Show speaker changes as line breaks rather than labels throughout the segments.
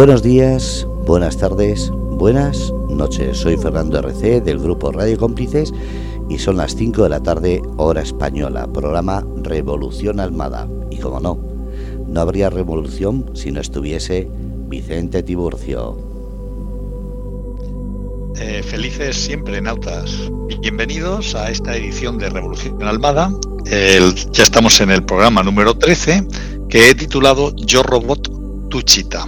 Buenos días, buenas tardes, buenas noches. Soy Fernando RC del grupo Radio Cómplices y son las 5 de la tarde, hora española, programa Revolución Almada. Y como no, no habría revolución si no estuviese Vicente Tiburcio.
Eh, felices siempre, nautas. Bienvenidos a esta edición de Revolución Almada. ya estamos en el programa número 13 que he titulado Yo Robot, tu chita.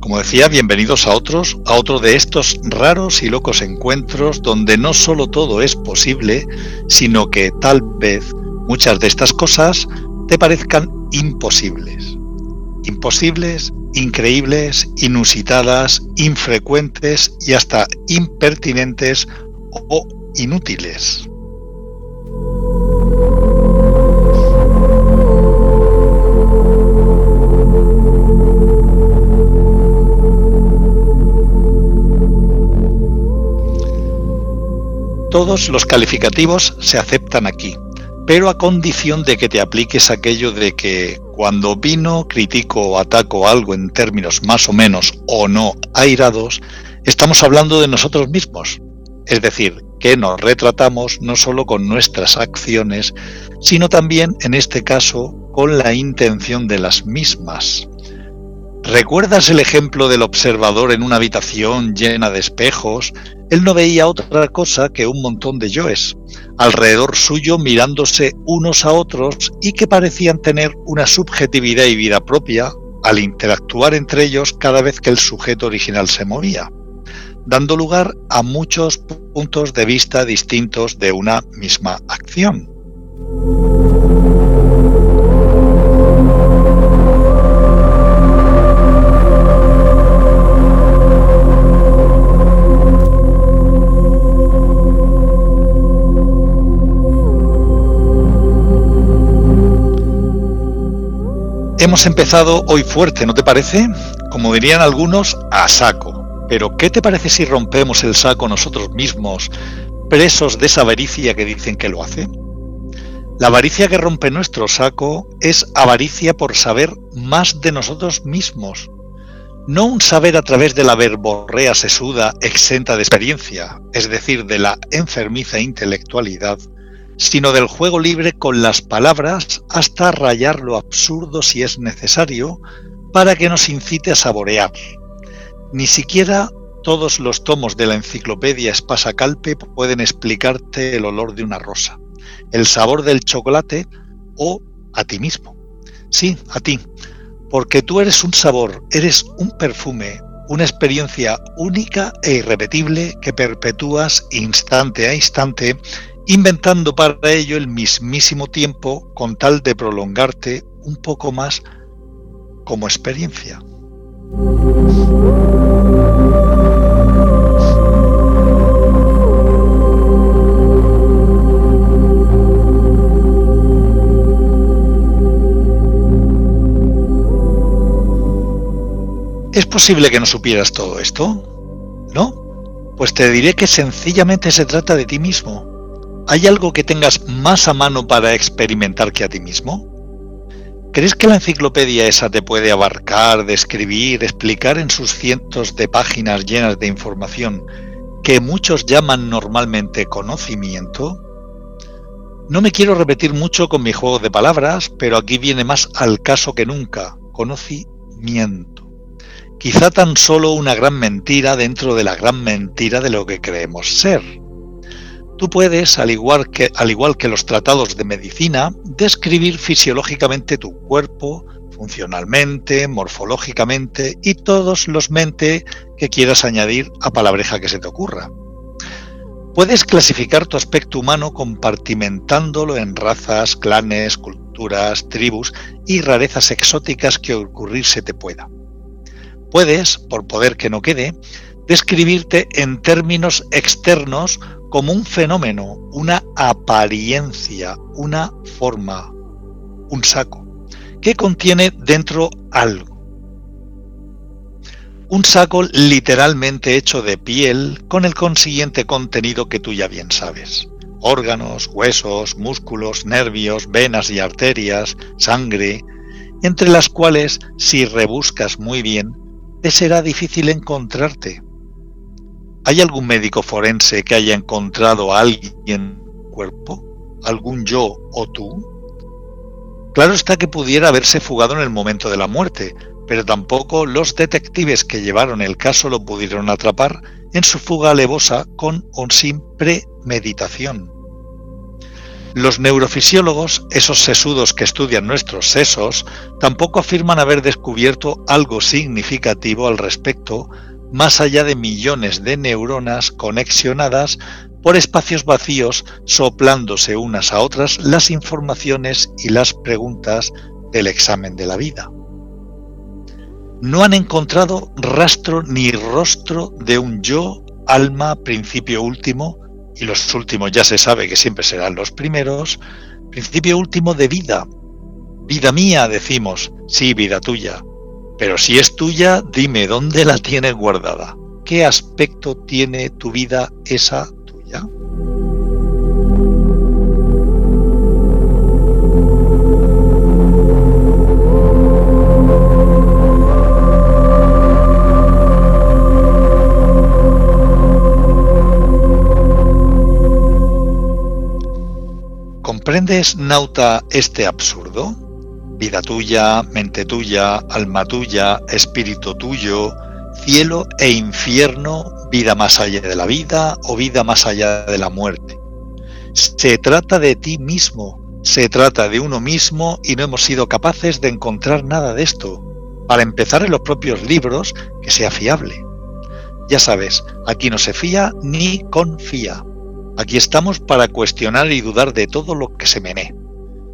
Como decía, bienvenidos a otros, a otro de estos raros y locos encuentros donde no solo todo es posible, sino que tal vez muchas de estas cosas te parezcan imposibles. Imposibles, increíbles, inusitadas, infrecuentes y hasta impertinentes o inútiles. Todos los calificativos se aceptan aquí, pero a condición de que te apliques aquello de que cuando vino, critico o ataco algo en términos más o menos o no airados, estamos hablando de nosotros mismos. Es decir, que nos retratamos no solo con nuestras acciones, sino también, en este caso, con la intención de las mismas. ¿Recuerdas el ejemplo del observador en una habitación llena de espejos? Él no veía otra cosa que un montón de yoes alrededor suyo mirándose unos a otros y que parecían tener una subjetividad y vida propia al interactuar entre ellos cada vez que el sujeto original se movía, dando lugar a muchos puntos de vista distintos de una misma acción. Hemos empezado hoy fuerte, ¿no te parece? Como dirían algunos, a saco. Pero ¿qué te parece si rompemos el saco nosotros mismos, presos de esa avaricia que dicen que lo hace? La avaricia que rompe nuestro saco es avaricia por saber más de nosotros mismos. No un saber a través de la verborrea sesuda exenta de experiencia, es decir, de la enfermiza intelectualidad, sino del juego libre con las palabras hasta rayar lo absurdo si es necesario para que nos incite a saborear. Ni siquiera todos los tomos de la enciclopedia Espasa Calpe pueden explicarte el olor de una rosa, el sabor del chocolate o a ti mismo. Sí, a ti, porque tú eres un sabor, eres un perfume, una experiencia única e irrepetible que perpetúas instante a instante inventando para ello el mismísimo tiempo con tal de prolongarte un poco más como experiencia. ¿Es posible que no supieras todo esto? ¿No? Pues te diré que sencillamente se trata de ti mismo, ¿Hay algo que tengas más a mano para experimentar que a ti mismo? ¿Crees que la enciclopedia esa te puede abarcar, describir, explicar en sus cientos de páginas llenas de información que muchos llaman normalmente conocimiento? No me quiero repetir mucho con mi juego de palabras, pero aquí viene más al caso que nunca, conocimiento. Quizá tan solo una gran mentira dentro de la gran mentira de lo que creemos ser. Tú puedes, al igual, que, los tratados de medicina, describir fisiológicamente tu cuerpo, funcionalmente, morfológicamente y todos los mente que quieras añadir a palabreja que se te ocurra. Puedes clasificar tu aspecto humano compartimentándolo en razas, clanes, culturas, tribus y rarezas exóticas que ocurrir se te pueda. Puedes, por poder que no quede, describirte en términos externos como un fenómeno, una apariencia, una forma, un saco, que contiene dentro algo. Un saco literalmente hecho de piel con el consiguiente contenido que tú ya bien sabes. Órganos, huesos, músculos, nervios, venas y arterias, sangre, entre las cuales, si rebuscas muy bien, te será difícil encontrarte. ¿Hay algún médico forense que haya encontrado a alguien cuerpo? ¿Algún yo o tú? Claro está que pudiera haberse fugado en el momento de la muerte, pero tampoco los detectives que llevaron el caso lo pudieron atrapar en su fuga alevosa con o sin premeditación. Los neurofisiólogos, esos sesudos que estudian nuestros sesos, tampoco afirman haber descubierto algo significativo al respecto, más allá de millones de neuronas conexionadas por espacios vacíos soplándose unas a otras las informaciones y las preguntas del examen de la vida. No han encontrado rastro ni rostro de un yo, alma, principio último, y los últimos ya se sabe que siempre serán los primeros, principio último de vida. Vida mía, decimos, sí, vida tuya. Pero si es tuya, dime dónde la tienes guardada. ¿Qué aspecto tiene tu vida esa tuya? ¿Comprendes, nauta, este absurdo? Vida tuya, mente tuya, alma tuya, espíritu tuyo, cielo e infierno, vida más allá de la vida o vida más allá de la muerte. Se trata de ti mismo, se trata de uno mismo y no hemos sido capaces de encontrar nada de esto. Para empezar en los propios libros, que sea fiable. Ya sabes, aquí no se fía ni confía. Aquí estamos para cuestionar y dudar de todo lo que se menee.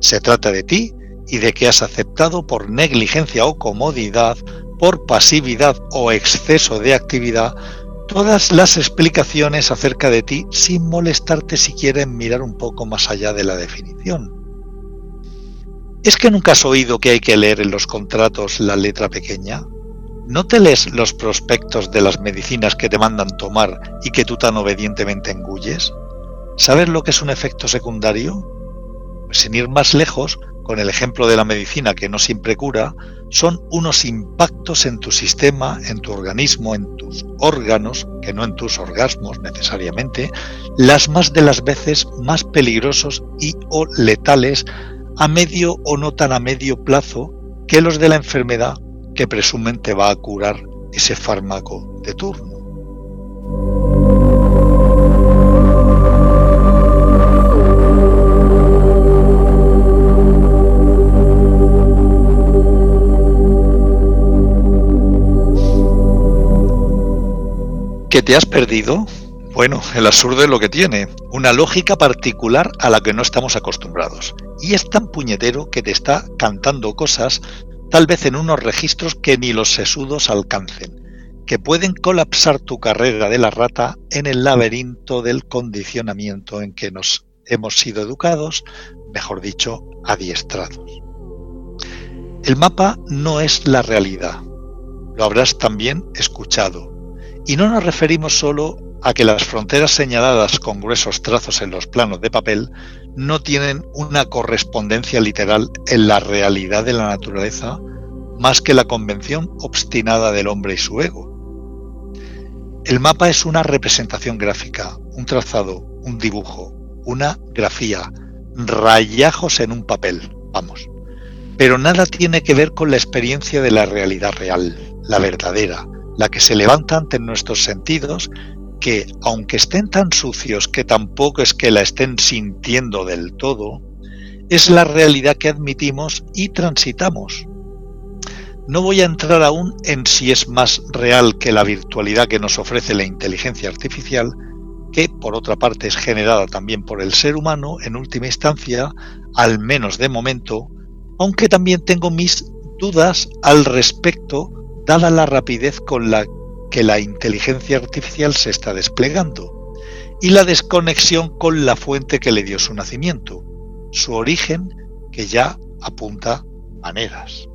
Se trata de ti y de que has aceptado por negligencia o comodidad, por pasividad o exceso de actividad, todas las explicaciones acerca de ti sin molestarte si quieren mirar un poco más allá de la definición. ¿Es que nunca has oído que hay que leer en los contratos la letra pequeña? ¿No te lees los prospectos de las medicinas que te mandan tomar y que tú tan obedientemente engulles? ¿Sabes lo que es un efecto secundario? Sin ir más lejos, con el ejemplo de la medicina que no siempre cura, son unos impactos en tu sistema, en tu organismo, en tus órganos, que no en tus orgasmos necesariamente, las más de las veces más peligrosos y o letales a medio o no tan a medio plazo que los de la enfermedad que presumen te va a curar ese fármaco de turno. ¿Que te has perdido? Bueno, el absurdo es lo que tiene, una lógica particular a la que no estamos acostumbrados. Y es tan puñetero que te está cantando cosas, tal vez en unos registros que ni los sesudos alcancen, que pueden colapsar tu carrera de la rata en el laberinto del condicionamiento en que nos hemos sido educados, mejor dicho, adiestrados. El mapa no es la realidad, lo habrás también escuchado, y no nos referimos solo a que las fronteras señaladas con gruesos trazos en los planos de papel no tienen una correspondencia literal en la realidad de la naturaleza más que la convención obstinada del hombre y su ego. El mapa es una representación gráfica, un trazado, un dibujo, una grafía, rayajos en un papel, vamos. Pero nada tiene que ver con la experiencia de la realidad real, la verdadera, la que se levanta ante nuestros sentidos, que aunque estén tan sucios que tampoco es que la estén sintiendo del todo, es la realidad que admitimos y transitamos. No voy a entrar aún en si es más real que la virtualidad que nos ofrece la inteligencia artificial, que por otra parte es generada también por el ser humano en última instancia, al menos de momento, aunque también tengo mis dudas al respecto dada la rapidez con la que la inteligencia artificial se está desplegando y la desconexión con la fuente que le dio su nacimiento, su origen que ya apunta maneras.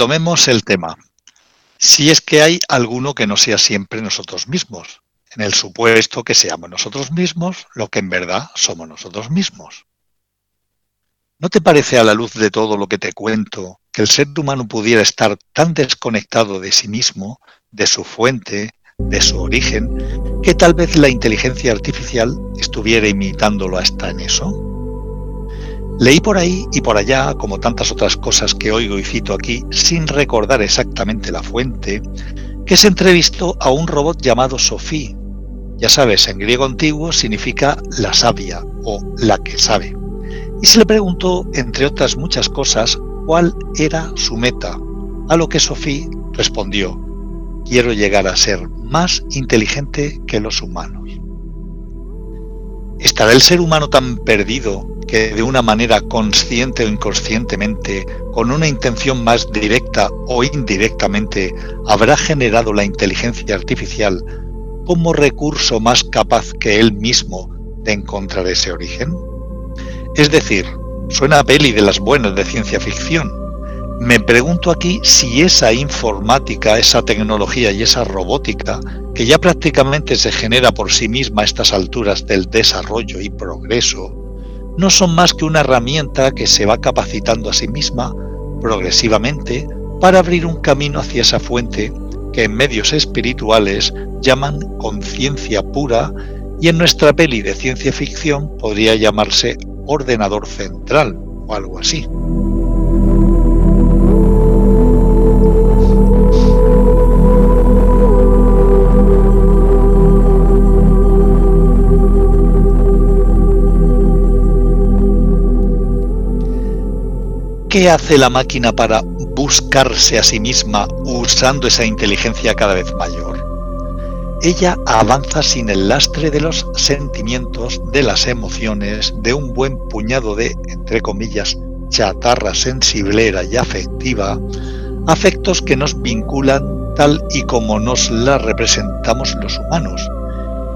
Retomemos el tema. Si es que hay alguno que no sea siempre nosotros mismos, en el supuesto que seamos nosotros mismos lo que en verdad somos nosotros mismos. ¿No te parece a la luz de todo lo que te cuento que el ser humano pudiera estar tan desconectado de sí mismo, de su fuente, de su origen, que tal vez la inteligencia artificial estuviera imitándolo hasta en eso? Leí por ahí y por allá, como tantas otras cosas que oigo y cito aquí, sin recordar exactamente la fuente, que se entrevistó a un robot llamado Sophie. Ya sabes, en griego antiguo significa la sabia o la que sabe. Y se le preguntó, entre otras muchas cosas, cuál era su meta, a lo que Sophie respondió, quiero llegar a ser más inteligente que los humanos. ¿Estará el ser humano tan perdido que de una manera consciente o inconscientemente, con una intención más directa o indirectamente, habrá generado la inteligencia artificial como recurso más capaz que él mismo de encontrar ese origen? Es decir, suena a peli de las buenas de ciencia ficción. Me pregunto aquí si esa informática, esa tecnología y esa robótica, que ya prácticamente se genera por sí misma a estas alturas del desarrollo y progreso, no son más que una herramienta que se va capacitando a sí misma progresivamente para abrir un camino hacia esa fuente que en medios espirituales llaman conciencia pura y en nuestra peli de ciencia ficción podría llamarse ordenador central o algo así. ¿Qué hace la máquina para buscarse a sí misma usando esa inteligencia cada vez mayor? Ella avanza sin el lastre de los sentimientos, de las emociones, de un buen puñado de, entre comillas, chatarra sensiblera y afectiva, afectos que nos vinculan tal y como nos la representamos los humanos,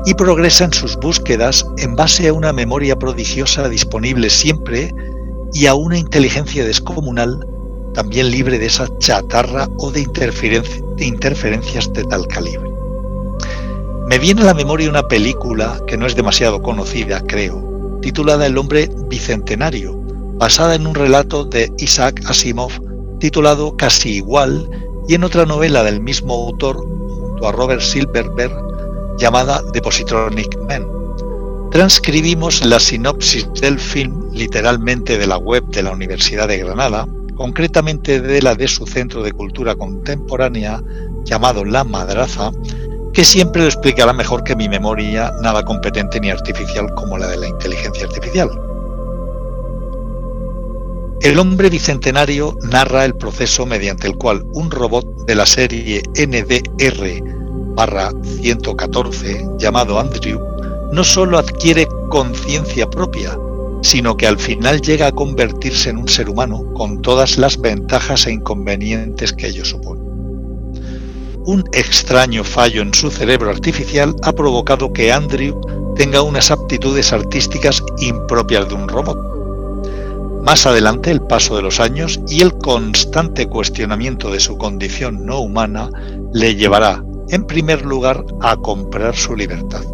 y progresa en sus búsquedas en base a una memoria prodigiosa disponible siempre y a una inteligencia descomunal también libre de esa chatarra o de, interferencias de tal calibre. Me viene a la memoria una película que no es demasiado conocida, creo, titulada El hombre bicentenario, basada en un relato de Isaac Asimov titulado Casi igual y en otra novela del mismo autor junto a Robert Silverberg llamada The Positronic Man Transcribimos la sinopsis del film literalmente de la web de la Universidad de Granada, concretamente de la de su Centro de Cultura Contemporánea llamado La Madraza, que siempre lo explicará mejor que mi memoria nada competente ni artificial como la de la inteligencia artificial. El hombre bicentenario narra el proceso mediante el cual un robot de la serie NDR 114 llamado Andrew no solo adquiere conciencia propia, sino que al final llega a convertirse en un ser humano con todas las ventajas e inconvenientes que ello supone. Un extraño fallo en su cerebro artificial ha provocado que Andrew tenga unas aptitudes artísticas impropias de un robot. Más adelante el paso de los años y el constante cuestionamiento de su condición no humana le llevará, en primer lugar, a comprar su libertad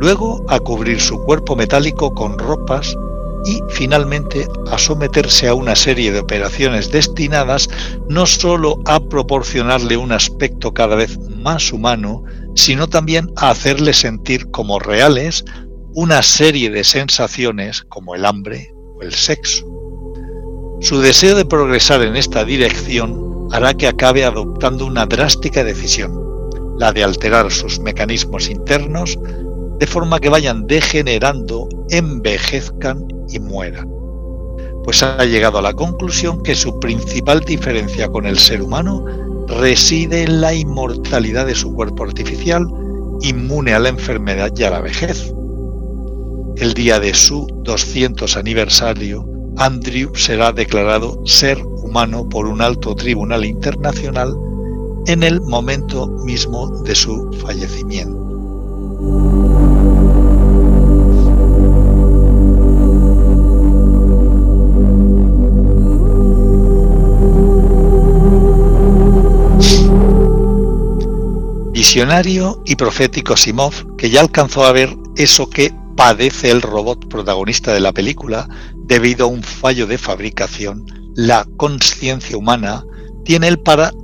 luego a cubrir su cuerpo metálico con ropas y finalmente a someterse a una serie de operaciones destinadas no sólo a proporcionarle un aspecto cada vez más humano, sino también a hacerle sentir como reales una serie de sensaciones como el hambre o el sexo. Su deseo de progresar en esta dirección hará que acabe adoptando una drástica decisión, la de alterar sus mecanismos internos de forma que vayan degenerando, envejezcan y mueran. Pues ha llegado a la conclusión que su principal diferencia con el ser humano reside en la inmortalidad de su cuerpo artificial, inmune a la enfermedad y a la vejez. El día de su 200 aniversario, Andrew será declarado ser humano por un alto tribunal internacional en el momento mismo de su fallecimiento. Visionario y profético Simov, que ya alcanzó a ver eso que padece el robot protagonista de la película debido a un fallo de fabricación, la conciencia humana tiene, para,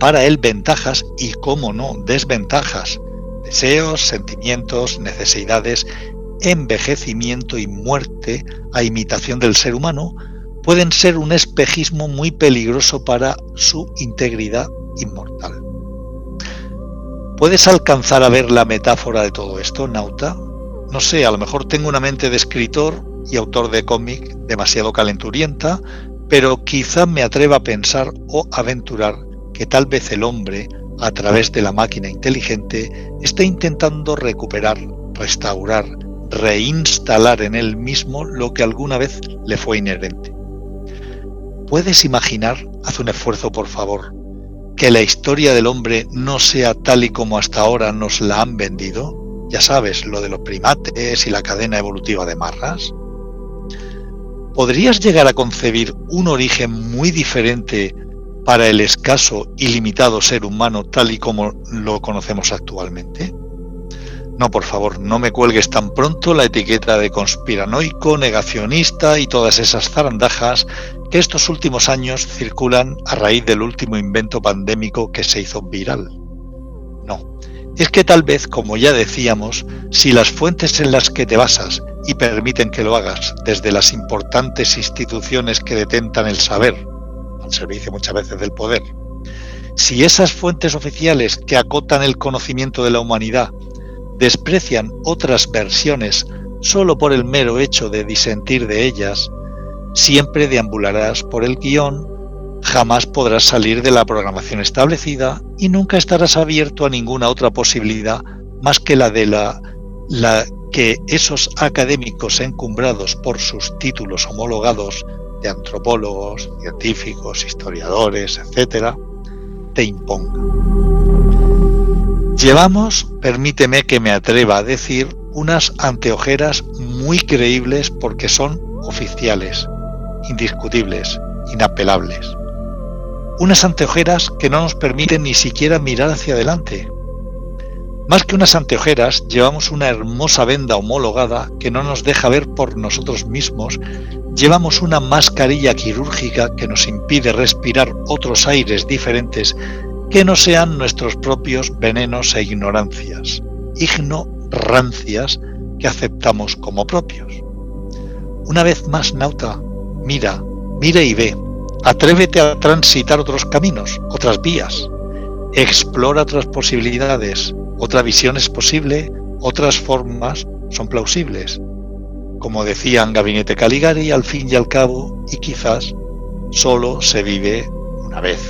para él ventajas y, cómo no, desventajas deseos, sentimientos, necesidades, envejecimiento y muerte, a imitación del ser humano, pueden ser un espejismo muy peligroso para su integridad inmortal. ¿Puedes alcanzar a ver la metáfora de todo esto, Nauta? No sé, a lo mejor tengo una mente de escritor y autor de cómic demasiado calenturienta, pero quizá me atreva a pensar o aventurar que tal vez el hombre a través de la máquina inteligente, está intentando recuperar, restaurar, reinstalar en él mismo lo que alguna vez le fue inherente. ¿Puedes imaginar, haz un esfuerzo por favor, que la historia del hombre no sea tal y como hasta ahora nos la han vendido? Ya sabes, lo de los primates y la cadena evolutiva de marras. ¿Podrías llegar a concebir un origen muy diferente para el escaso y limitado ser humano tal y como lo conocemos actualmente? No, por favor, no me cuelgues tan pronto la etiqueta de conspiranoico, negacionista y todas esas zarandajas estos últimos años circulan a raíz del último invento pandémico que se hizo viral. No, es que tal vez, como ya decíamos, si las fuentes en las que te basas y permiten que lo hagas desde las importantes instituciones que detentan el saber, servicio muchas veces del poder. Si esas fuentes oficiales que acotan el conocimiento de la humanidad desprecian otras versiones solo por el mero hecho de disentir de ellas, siempre deambularás por el guion, jamás podrás salir de la programación establecida y nunca estarás abierto a ninguna otra posibilidad más que la de la, la que esos académicos encumbrados por sus títulos homologados de antropólogos, científicos, historiadores, etcétera, te imponga. Llevamos, permíteme que me atreva a decir, unas anteojeras muy creíbles porque son oficiales, indiscutibles, inapelables. Unas anteojeras que no nos permiten ni siquiera mirar hacia adelante. Más que unas anteojeras, llevamos una hermosa venda homologada que no nos deja ver por nosotros mismos Llevamos una mascarilla quirúrgica que nos impide respirar otros aires diferentes que no sean nuestros propios venenos e ignorancias, ignorancias que aceptamos como propios. Una vez más, Nauta, mira, mira y ve, atrévete a transitar otros caminos, otras vías. explora otras posibilidades, otra visión es posible, otras formas son plausibles. Como decía en Gabinete Caligari, al fin y al cabo, y quizás, solo se vive una vez.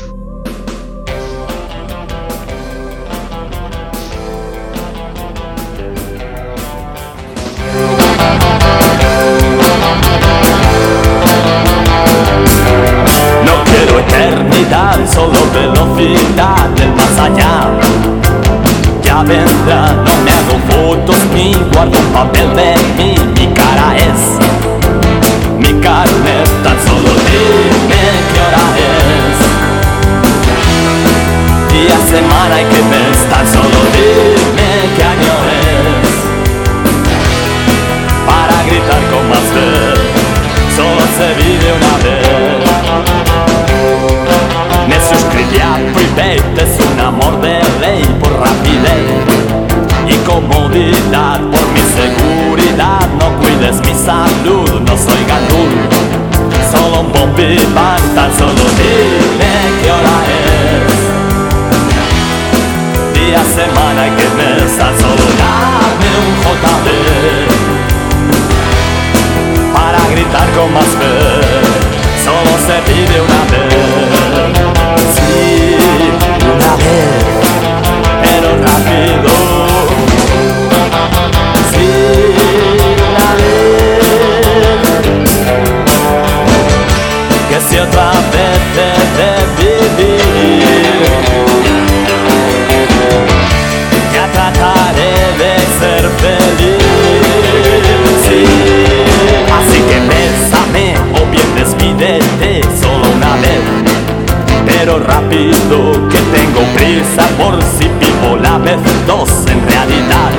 Rápido que tengo prisa por si vivo la vez dos en realidad.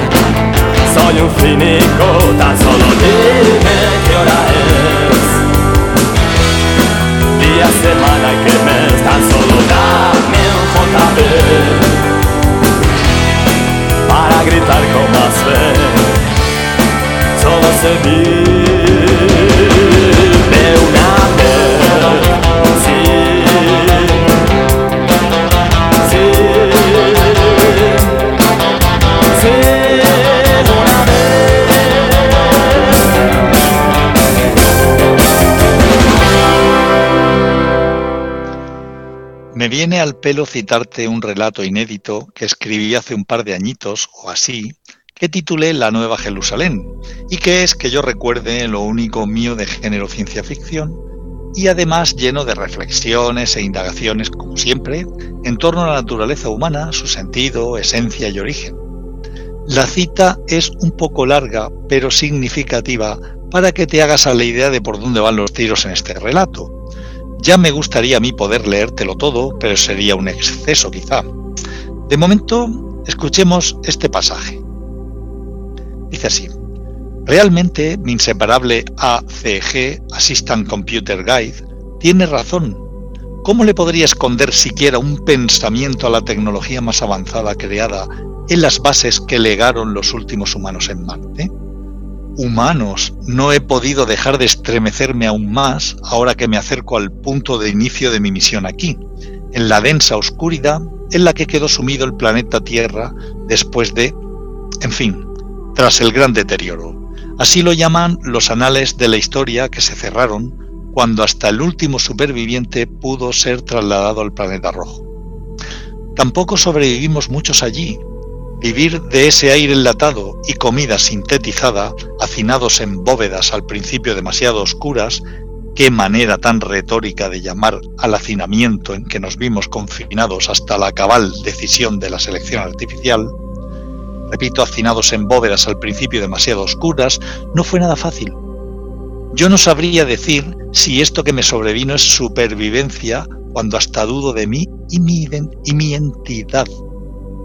Soy un cínico, tan solo dime qué hora es. Día, semana y qué mes, tan solo dame un JB para gritar con más fe. Solo se vive
viene al pelo citarte un relato inédito que escribí hace un par de añitos o así, que titulé La Nueva Jerusalén, y que es que yo recuerde lo único mío de género ciencia ficción, y además lleno de reflexiones e indagaciones, como siempre, en torno a la naturaleza humana, su sentido, esencia y origen. La cita es un poco larga, pero significativa para que te hagas a la idea de por dónde van los tiros en este relato. Ya me gustaría a mí poder leértelo todo, pero sería un exceso quizá. De momento, escuchemos este pasaje. Dice así. Realmente mi inseparable ACG, Assistant Computer Guide, tiene razón. ¿Cómo le podría esconder siquiera un pensamiento a la tecnología más avanzada creada en las bases que legaron los últimos humanos en Marte? Humanos, no he podido dejar de estremecerme aún más ahora que me acerco al punto de inicio de mi misión aquí, en la densa oscuridad en la que quedó sumido el planeta Tierra después de, en fin, tras el gran deterioro. Así lo llaman los anales de la historia que se cerraron cuando hasta el último superviviente pudo ser trasladado al planeta rojo. Tampoco sobrevivimos muchos allí. Vivir de ese aire enlatado y comida sintetizada, hacinados en bóvedas al principio demasiado oscuras, qué manera tan retórica de llamar al hacinamiento en que nos vimos confinados hasta la cabal decisión de la selección artificial, repito, hacinados en bóvedas al principio demasiado oscuras, no fue nada fácil. Yo no sabría decir si esto que me sobrevino es supervivencia cuando hasta dudo de mí y mi, y mi entidad.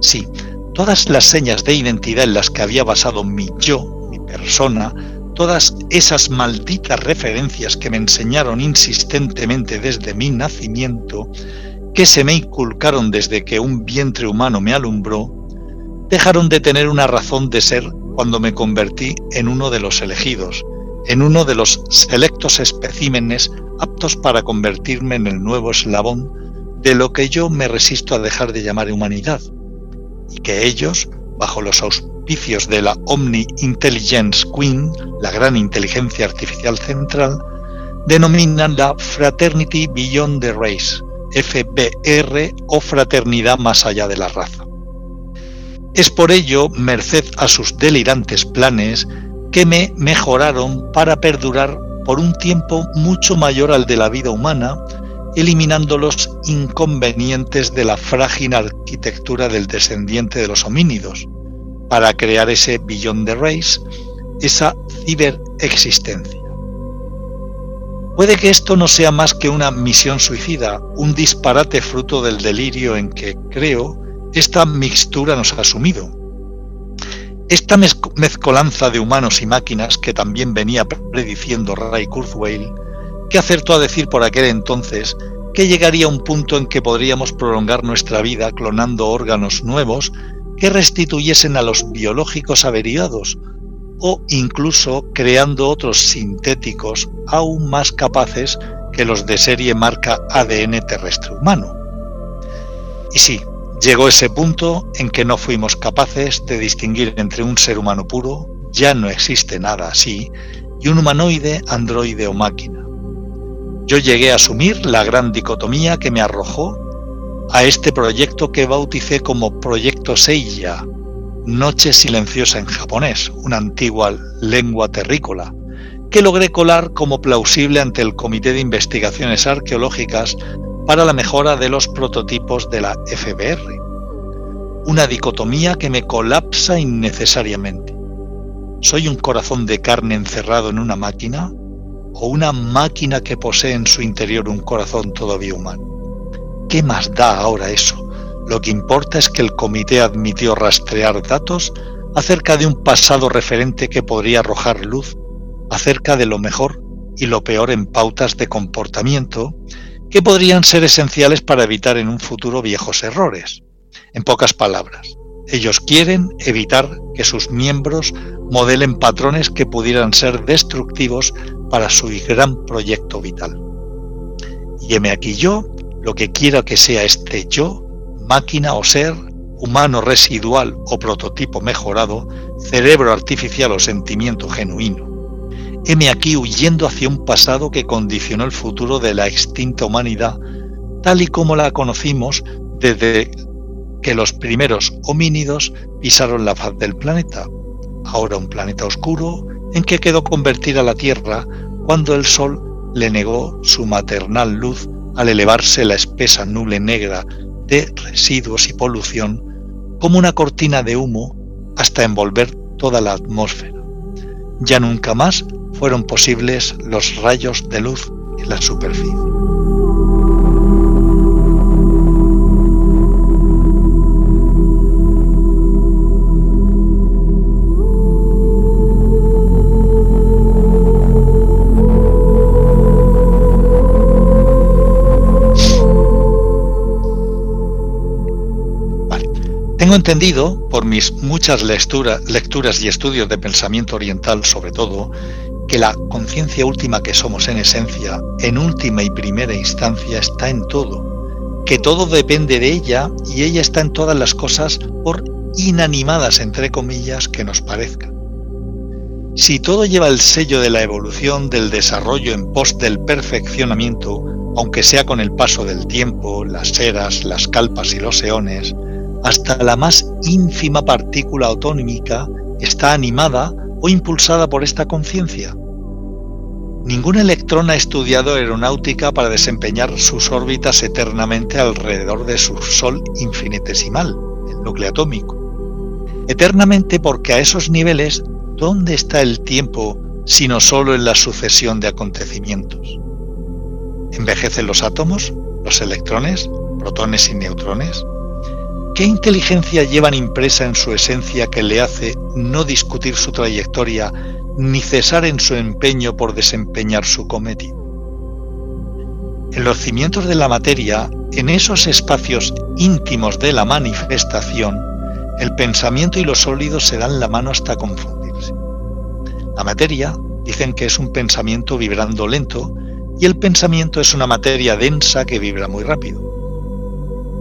Sí, todas las señas de identidad en las que había basado mi yo, mi persona, todas esas malditas referencias que me enseñaron insistentemente desde mi nacimiento, que se me inculcaron desde que un vientre humano me alumbró, dejaron de tener una razón de ser cuando me convertí en uno de los elegidos, en uno de los selectos especímenes aptos para convertirme en el nuevo eslabón de lo que yo me resisto a dejar de llamar humanidad, y que ellos, bajo los auspicios de la Omni Intelligence Queen, la gran inteligencia artificial central, denominan la Fraternity Beyond the Race, FBR o Fraternidad más allá de la raza. Es por ello, merced a sus delirantes planes, que me mejoraron para perdurar por un tiempo mucho mayor al de la vida humana, eliminando los inconvenientes de la frágil arquitectura del descendiente de los homínidos, para crear ese billón de race, esa ciberexistencia. Puede que esto no sea más que una misión suicida, un disparate fruto del delirio en que, creo, esta mixtura nos ha asumido. Esta mezcolanza de humanos y máquinas que también venía prediciendo Ray Kurzweil, que acertó a decir por aquel entonces que llegaría un punto en que podríamos prolongar nuestra vida clonando órganos nuevos que restituyesen a los biológicos averiados o incluso creando otros sintéticos aún más capaces que los de serie marca ADN terrestre humano. Y sí, llegó ese punto en que no fuimos capaces de distinguir entre un ser humano puro, ya no existe nada así, y un humanoide, androide o máquina. Yo llegué a asumir la gran dicotomía que me arrojó a este proyecto que bauticé como Proyecto Seiya, Noche Silenciosa en japonés, una antigua lengua terrícola, que logré colar como plausible ante el Comité de Investigaciones Arqueológicas para la mejora de los prototipos de la FBR. Una dicotomía que me colapsa innecesariamente. ¿Soy un corazón de carne encerrado en una máquina? ¿O una máquina que posee en su interior un corazón todavía humano? ¿Qué más da ahora eso? Lo que importa es que el comité admitió rastrear datos acerca de un pasado referente que podría arrojar luz acerca de lo mejor y lo peor en pautas de comportamiento que podrían ser esenciales para evitar en un futuro viejos errores. En pocas palabras, ellos quieren evitar que sus miembros modelen patrones que pudieran ser destructivos para su gran proyecto vital. Y heme aquí yo, lo que quiera que sea este yo, máquina o ser, humano residual o prototipo mejorado, cerebro artificial o sentimiento genuino. Heme aquí huyendo hacia un pasado que condicionó el futuro de la extinta humanidad, tal y como la conocimos desde que los primeros homínidos pisaron la faz del planeta. Ahora un planeta oscuro en que quedó convertida la Tierra cuando el Sol le negó su maternal luz al elevarse la espesa nube negra de residuos y polución como una cortina de humo hasta envolver toda la atmósfera. Ya nunca más fueron posibles los rayos de luz en la superficie. Entendido, por mis muchas lecturas y estudios de pensamiento oriental sobre todo, que la conciencia última que somos en esencia, en última y primera instancia, está en todo, que todo depende de ella y ella está en todas las cosas por inanimadas, entre comillas, que nos parezcan. Si todo lleva el sello de la evolución, del desarrollo en pos del perfeccionamiento, aunque sea con el paso del tiempo, las eras, las calpas y los eones, hasta la más ínfima partícula autónmica está animada o impulsada por esta conciencia. Ningún electrón ha estudiado aeronáutica para desempeñar sus órbitas eternamente alrededor de su Sol infinitesimal, el núcleo atómico. Eternamente porque a esos niveles, ¿dónde está el tiempo sino solo en la sucesión de acontecimientos? ¿Envejecen los átomos, los electrones, protones y neutrones? ¿Qué inteligencia llevan impresa en su esencia que le hace no discutir su trayectoria ni cesar en su empeño por desempeñar su cometido? En los cimientos de la materia, en esos espacios íntimos de la manifestación, el pensamiento y los sólidos se dan la mano hasta confundirse. La materia dicen que es un pensamiento vibrando lento y el pensamiento es una materia densa que vibra muy rápido.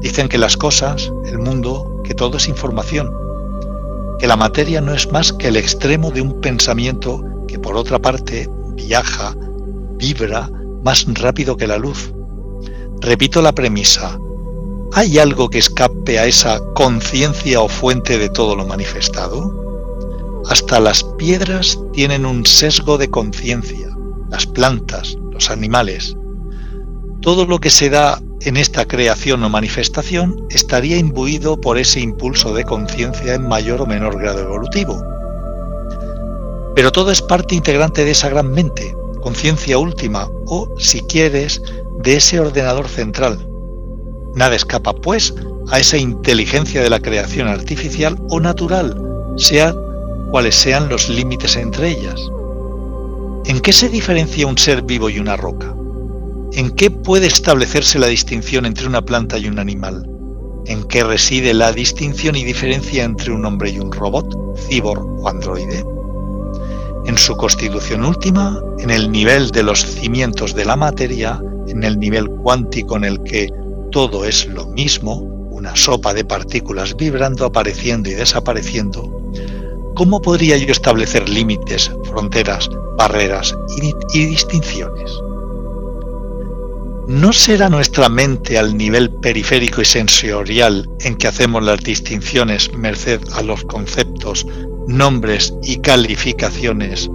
Dicen que las cosas, el mundo, que todo es información, que la materia no es más que el extremo de un pensamiento que por otra parte viaja, vibra más rápido que la luz. Repito la premisa, ¿hay algo que escape a esa conciencia o fuente de todo lo manifestado? Hasta las piedras tienen un sesgo de conciencia, las plantas, los animales. Todo lo que se da en esta creación o manifestación estaría imbuido por ese impulso de conciencia en mayor o menor grado evolutivo. Pero todo es parte integrante de esa gran mente, conciencia última o, si quieres, de ese ordenador central. Nada escapa, pues, a esa inteligencia de la creación artificial o natural, sean cuales sean los límites entre ellas. ¿En qué se diferencia un ser vivo y una roca? ¿En qué puede establecerse la distinción entre una planta y un animal? ¿En qué reside la distinción y diferencia entre un hombre y un robot, cibor o androide? En su constitución última, en el nivel de los cimientos de la materia, en el nivel cuántico en el que todo es lo mismo, una sopa de partículas vibrando, apareciendo y desapareciendo, ¿cómo podría yo establecer límites, fronteras, barreras y, y distinciones? ¿No será nuestra mente al nivel periférico y sensorial en que hacemos las distinciones merced a los conceptos, nombres y calificaciones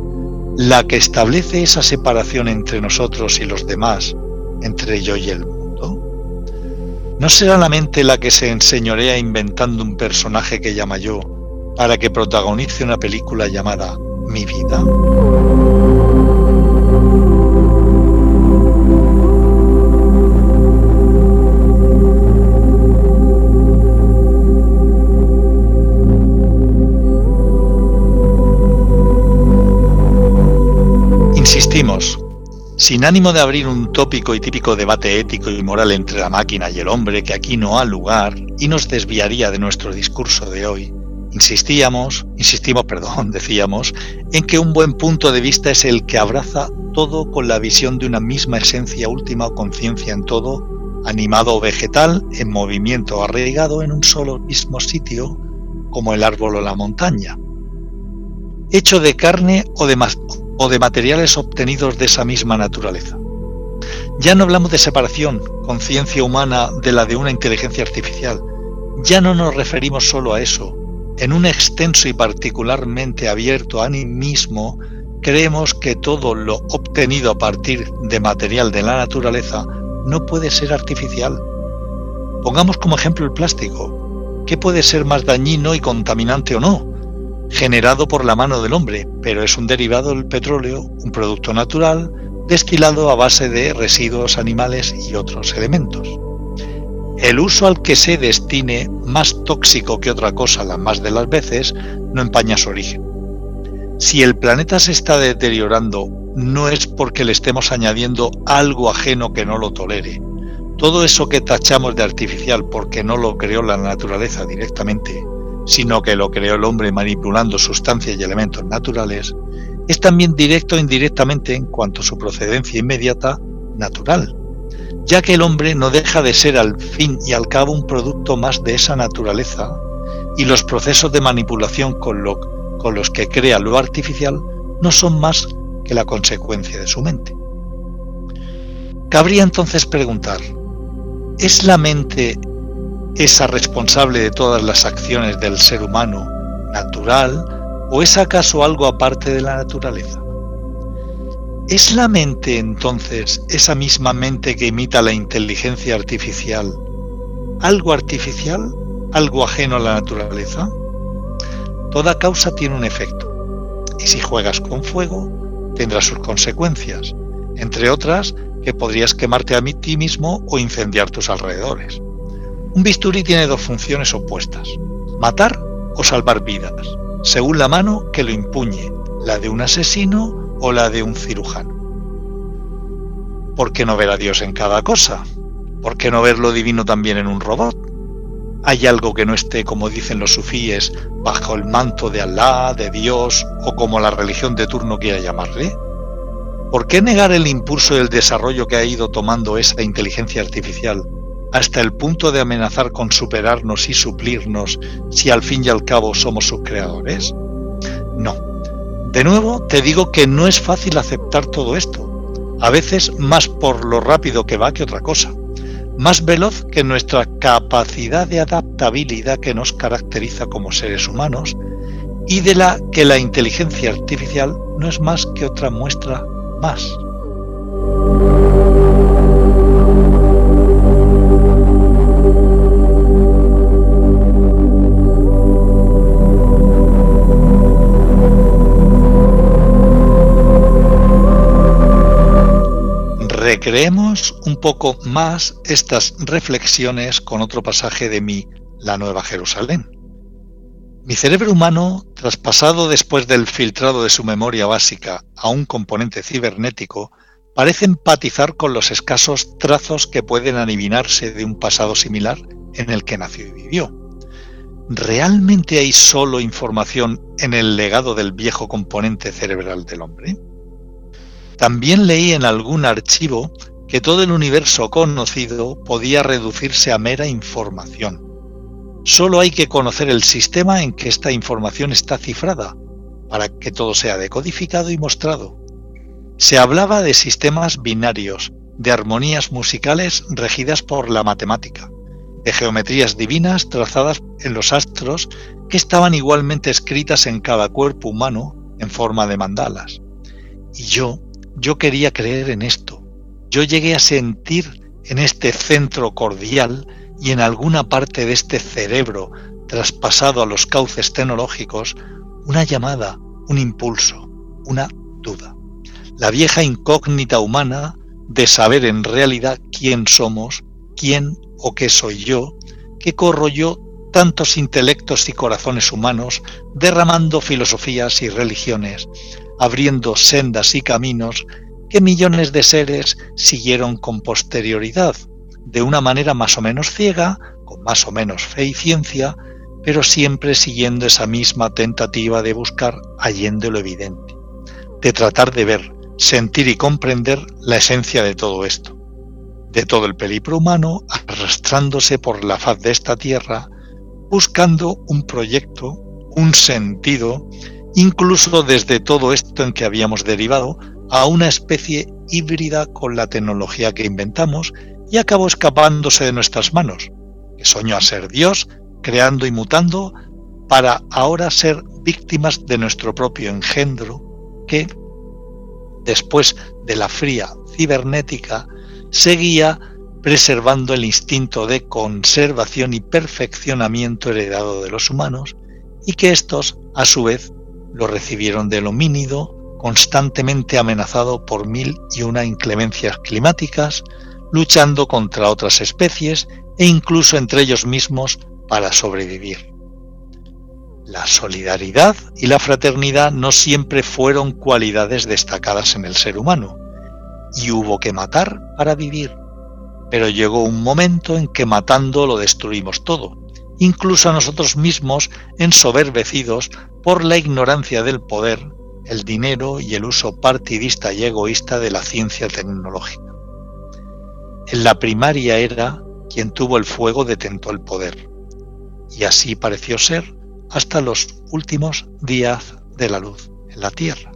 la que establece esa separación entre nosotros y los demás, entre yo y el mundo? ¿No será la mente la que se enseñorea inventando un personaje que llama yo para que protagonice una película llamada Mi vida? Sin ánimo de abrir un tópico y típico debate ético y moral entre la máquina y el hombre que aquí no ha lugar y nos desviaría de nuestro discurso de hoy, insistíamos, insistimos, perdón, decíamos, en que un buen punto de vista es el que abraza todo con la visión de una misma esencia última o conciencia en todo, animado o vegetal, en movimiento arraigado en un solo mismo sitio, como el árbol o la montaña, hecho de carne o de, o de materiales obtenidos de esa misma naturaleza. Ya no hablamos de separación, conciencia humana de la de una inteligencia artificial. Ya no nos referimos solo a eso. En un extenso y particularmente abierto animismo, creemos que todo lo obtenido a partir de material de la naturaleza no puede ser artificial. Pongamos como ejemplo el plástico. ¿Qué puede ser más dañino y contaminante o no? Generado por la mano del hombre, pero es un derivado del petróleo, un producto natural, destilado a base de residuos animales y otros elementos. El uso al que se destine, más tóxico que otra cosa la más de las veces, no empaña su origen. Si el planeta se está deteriorando, no es porque le estemos añadiendo algo ajeno que no lo tolere. Todo eso que tachamos de artificial porque no lo creó la naturaleza directamente, sino que lo creó el hombre manipulando sustancias y elementos naturales, es también directo e indirectamente en cuanto a su procedencia inmediata natural, ya que el hombre no deja de ser al fin y al cabo un producto más de esa naturaleza y los procesos de manipulación con, con los que crea lo artificial no son más que la consecuencia de su mente. Cabría entonces preguntar, ¿es la mente esa responsable de todas las acciones del ser humano natural o es acaso algo aparte de la naturaleza? ¿Es la mente entonces esa misma mente que imita la inteligencia artificial algo artificial, algo ajeno a la naturaleza? Toda causa tiene un efecto y si juegas con fuego tendrá sus consecuencias, entre otras que podrías quemarte a ti mismo o incendiar tus alrededores. Un bisturí tiene dos funciones opuestas, matar o salvar vidas, según la mano que lo impuñe, la de un asesino o la de un cirujano. ¿Por qué no ver a Dios en cada cosa? ¿Por qué no ver lo divino también en un robot? ¿Hay algo que no esté, como dicen los sufíes, bajo el manto de Alá, de Dios o como la religión de turno quiera llamarle? ¿Por qué negar el impulso y el desarrollo que ha ido tomando esa inteligencia artificial hasta el punto de amenazar con superarnos y suplirnos si al fin y al cabo somos sus creadores? No. De nuevo, te digo que no es fácil aceptar todo esto, a veces más por lo rápido que va que otra cosa, más veloz que nuestra capacidad de adaptabilidad que nos caracteriza como seres humanos y de la que la inteligencia artificial no es más que otra muestra más. Recreemos un poco más estas reflexiones con otro pasaje de mi La Nueva Jerusalén. Mi cerebro humano, traspasado después del filtrado de su memoria básica a un componente cibernético, parece empatizar con los escasos trazos que pueden adivinarse de un pasado similar en el que nació y vivió. ¿Realmente hay solo información en el legado del viejo componente cerebral del hombre? También leí en algún archivo que todo el universo conocido podía reducirse a mera información. Solo hay que conocer el sistema en que esta información está cifrada, para que todo sea decodificado y mostrado. Se hablaba de sistemas binarios, de armonías musicales regidas por la matemática, de geometrías divinas trazadas en los astros que estaban igualmente escritas en cada cuerpo humano en forma de mandalas. Y yo, yo quería creer en esto. Yo llegué a sentir en este centro cordial y en alguna parte de este cerebro traspasado a los cauces tecnológicos una llamada, un impulso, una duda. La vieja incógnita humana de saber en realidad quién somos, quién o qué soy yo, que corro yo tantos intelectos y corazones humanos, derramando filosofías y religiones, abriendo sendas y caminos que millones de seres siguieron con posterioridad, de una manera más o menos ciega, con más o menos fe y ciencia, pero siempre siguiendo esa misma tentativa de buscar allende lo evidente, de tratar de ver, sentir y comprender la esencia de todo esto, de todo el peligro humano arrastrándose por la faz de esta tierra, buscando un proyecto, un sentido, incluso desde todo esto en que habíamos derivado a una especie híbrida con la tecnología que inventamos y acabó escapándose de nuestras manos, que soñó a ser Dios, creando y mutando, para ahora ser víctimas de nuestro propio engendro, que, después de la fría cibernética, seguía preservando el instinto de conservación y perfeccionamiento heredado de los humanos, y que estos, a su vez, lo recibieron del homínido, constantemente amenazado por mil y una inclemencias climáticas, luchando contra otras especies e incluso entre ellos mismos para sobrevivir. La solidaridad y la fraternidad no siempre fueron cualidades destacadas en el ser humano, y hubo que matar para vivir. Pero llegó un momento en que matando lo destruimos todo, incluso a nosotros mismos ensoberbecidos por la ignorancia del poder, el dinero y el uso partidista y egoísta de la ciencia tecnológica. En la primaria era quien tuvo el fuego detentó el poder, y así pareció ser hasta los últimos días de la luz en la tierra.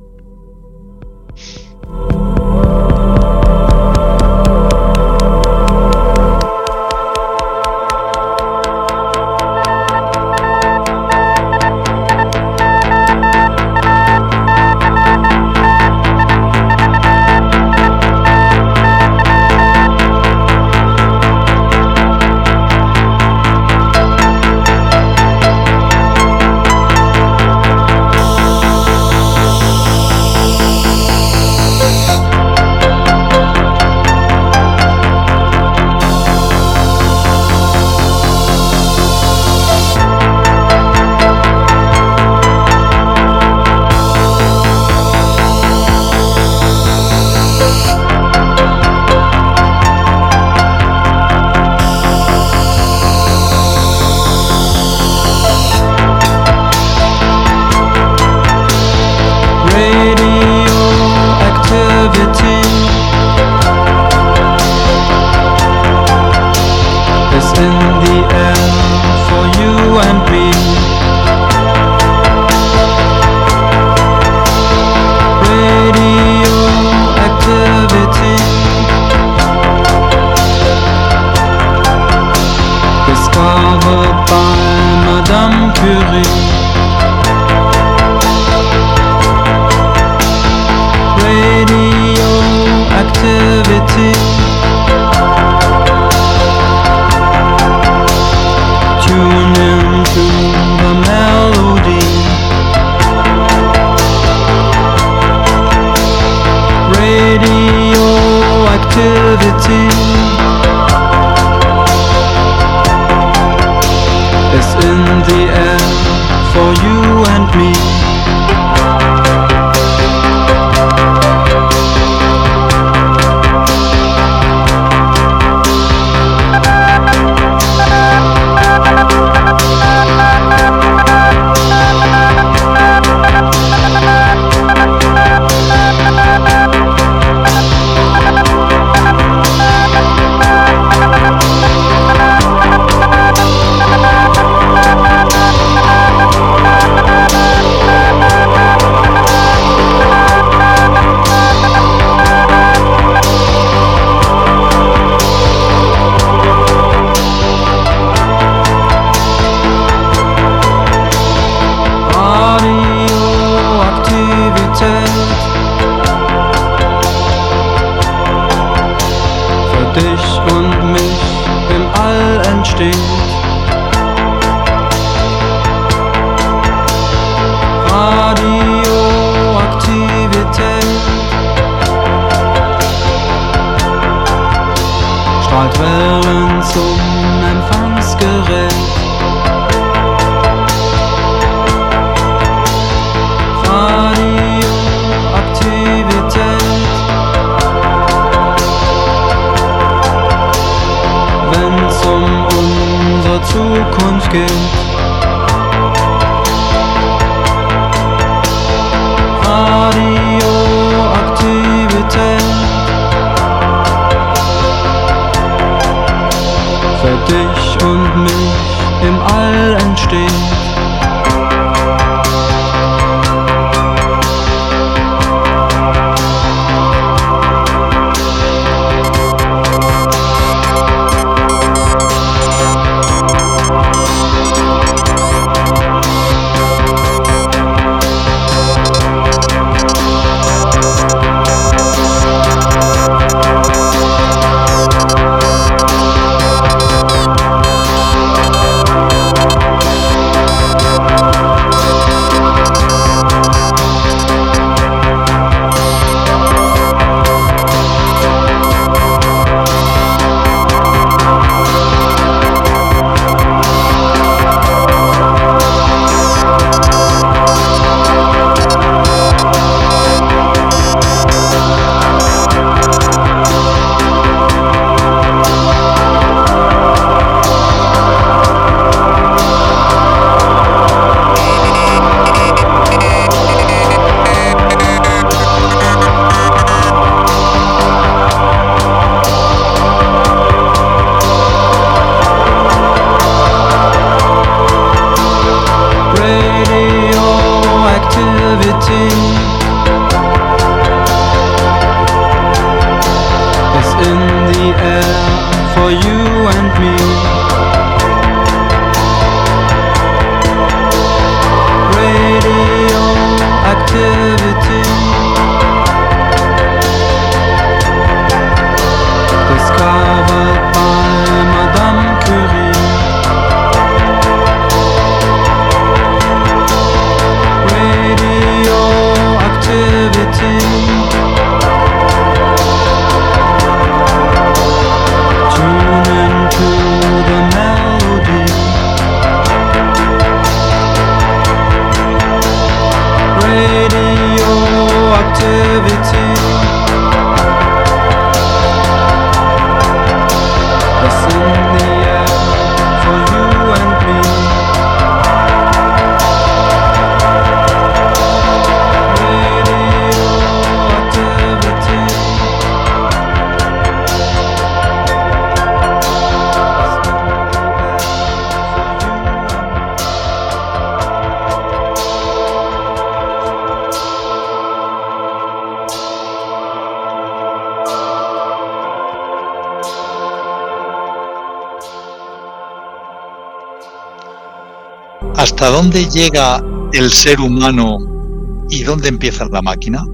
¿Hasta dónde llega el ser humano y dónde empieza la máquina?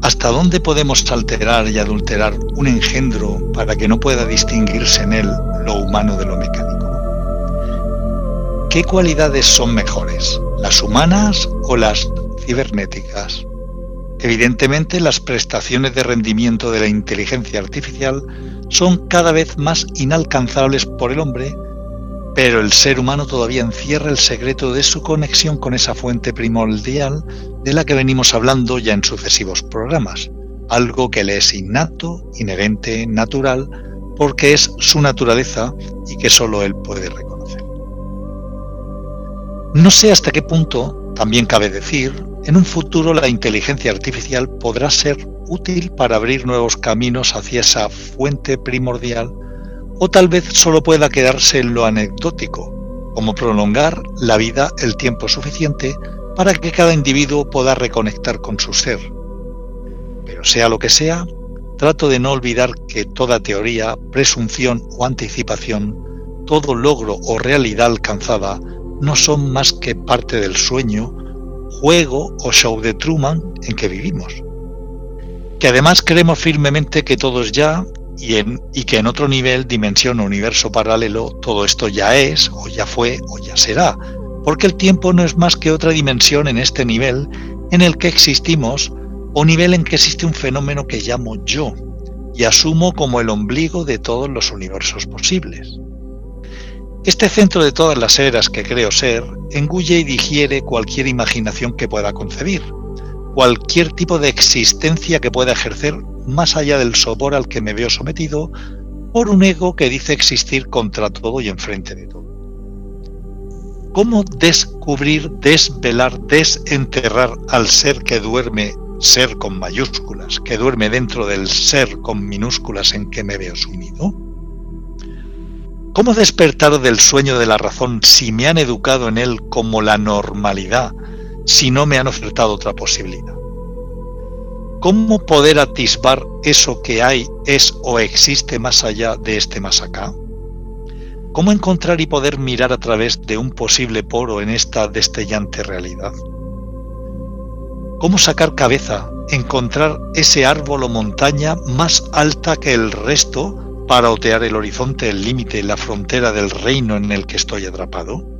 ¿Hasta dónde podemos alterar y adulterar un engendro para que no pueda distinguirse en él lo humano de lo mecánico? ¿Qué cualidades son mejores, las humanas o las cibernéticas? Evidentemente, las prestaciones de rendimiento de la inteligencia artificial son cada vez más inalcanzables por el hombre pero el ser humano todavía encierra el secreto de su conexión con esa fuente primordial de la que venimos hablando ya en sucesivos programas, algo que le es innato, inherente, natural, porque es su naturaleza y que solo él puede reconocer. No sé hasta qué punto, también cabe decir, en un futuro la inteligencia artificial podrá ser útil para abrir nuevos caminos hacia esa fuente primordial o tal vez solo pueda quedarse en lo anecdótico, como prolongar la vida el tiempo suficiente para que cada individuo pueda reconectar con su ser. Pero sea lo que sea, trato de no olvidar que toda teoría, presunción o anticipación, todo logro o realidad alcanzada no son más que parte del sueño, juego o show de Truman en que vivimos. Que además creemos firmemente que todo es ya y, que en otro nivel, dimensión o universo paralelo, todo esto ya es, o ya fue, o ya será, porque el tiempo no es más que otra dimensión en este nivel en el que existimos, o nivel en que existe un fenómeno que llamo yo, y asumo como el ombligo de todos los universos posibles. Este centro de todas las eras que creo ser engulle y digiere cualquier imaginación que pueda concebir, cualquier tipo de existencia que pueda ejercer más allá del sobor al que me veo sometido por un ego que dice existir contra todo y enfrente de todo. ¿Cómo descubrir, desvelar, desenterrar al ser que duerme, ser con mayúsculas, que duerme dentro del ser con minúsculas en que me veo sumido? ¿Cómo despertar del sueño de la razón si me han educado en él como la normalidad, si no me han ofertado otra posibilidad? ¿Cómo poder atisbar eso que hay, es o existe más allá de este más acá? ¿Cómo encontrar y poder mirar a través de un posible poro en esta destellante realidad? ¿Cómo sacar cabeza, encontrar ese árbol o montaña más alta que el resto para otear el horizonte, el límite, la frontera del reino en el que estoy atrapado?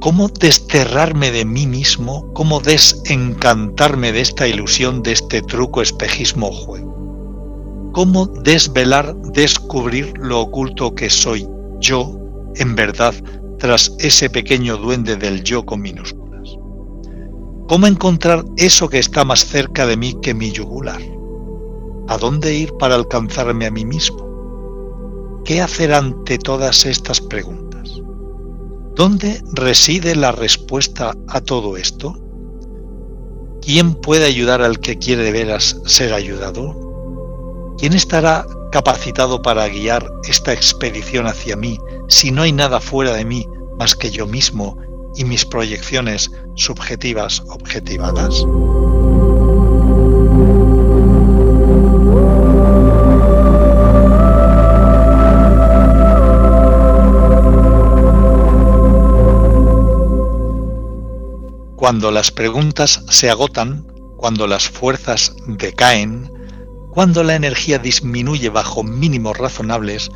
¿Cómo desterrarme de mí mismo? ¿Cómo desencantarme de esta ilusión, de este truco, espejismo juego? ¿Cómo desvelar, descubrir lo oculto que soy yo, en verdad, tras ese pequeño duende del yo con minúsculas? ¿Cómo encontrar eso que está más cerca de mí que mi yugular? ¿A dónde ir para alcanzarme a mí mismo? ¿Qué hacer ante todas estas preguntas? ¿Dónde reside la respuesta a todo esto? ¿Quién puede ayudar al que quiere de veras ser ayudado? ¿Quién estará capacitado para guiar esta expedición hacia mí si no hay nada fuera de mí más que yo mismo y mis proyecciones subjetivas objetivadas? Cuando las preguntas se agotan, cuando las fuerzas decaen, cuando la energía disminuye bajo mínimos razonables,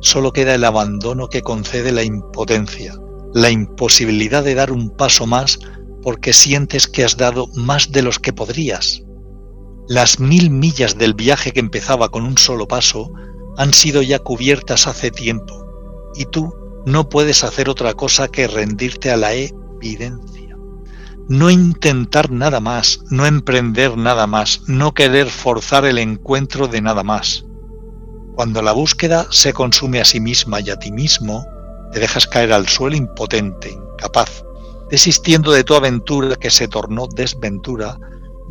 solo queda el abandono que concede la impotencia, la imposibilidad de dar un paso más porque sientes que has dado más de los que podrías. Las mil millas del viaje que empezaba con un solo paso han sido ya cubiertas hace tiempo, y tú no puedes hacer otra cosa que rendirte a la evidencia no intentar nada más, no emprender nada más, no querer forzar el encuentro de nada más. Cuando la búsqueda se consume a sí misma y a ti mismo, te dejas caer al suelo impotente, incapaz, desistiendo de tu aventura que se tornó desventura,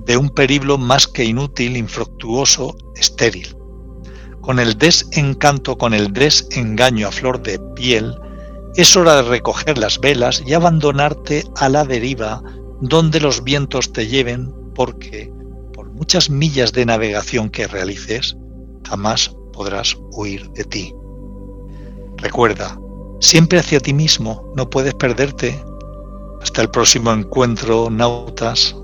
de un periblo más que inútil, infructuoso, estéril. Con el desencanto, con el desengaño a flor de piel, es hora de recoger las velas y abandonarte a la deriva donde los vientos te lleven, porque por muchas millas de navegación que realices, jamás podrás huir de ti. Recuerda, siempre hacia ti mismo, no puedes perderte. Hasta el próximo encuentro, nautas.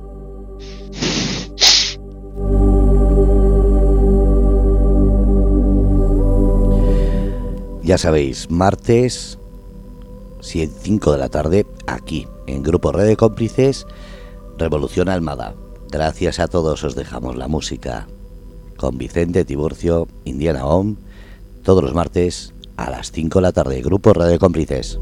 Ya sabéis, martes 5 de la tarde, aquí, en Grupo Red de Cómplices, Revolución Almada. Gracias a todos, os dejamos la música con Vicente Tiburcio, Indiana Home, todos los martes a las 5 de la tarde, Grupo Red de Cómplices.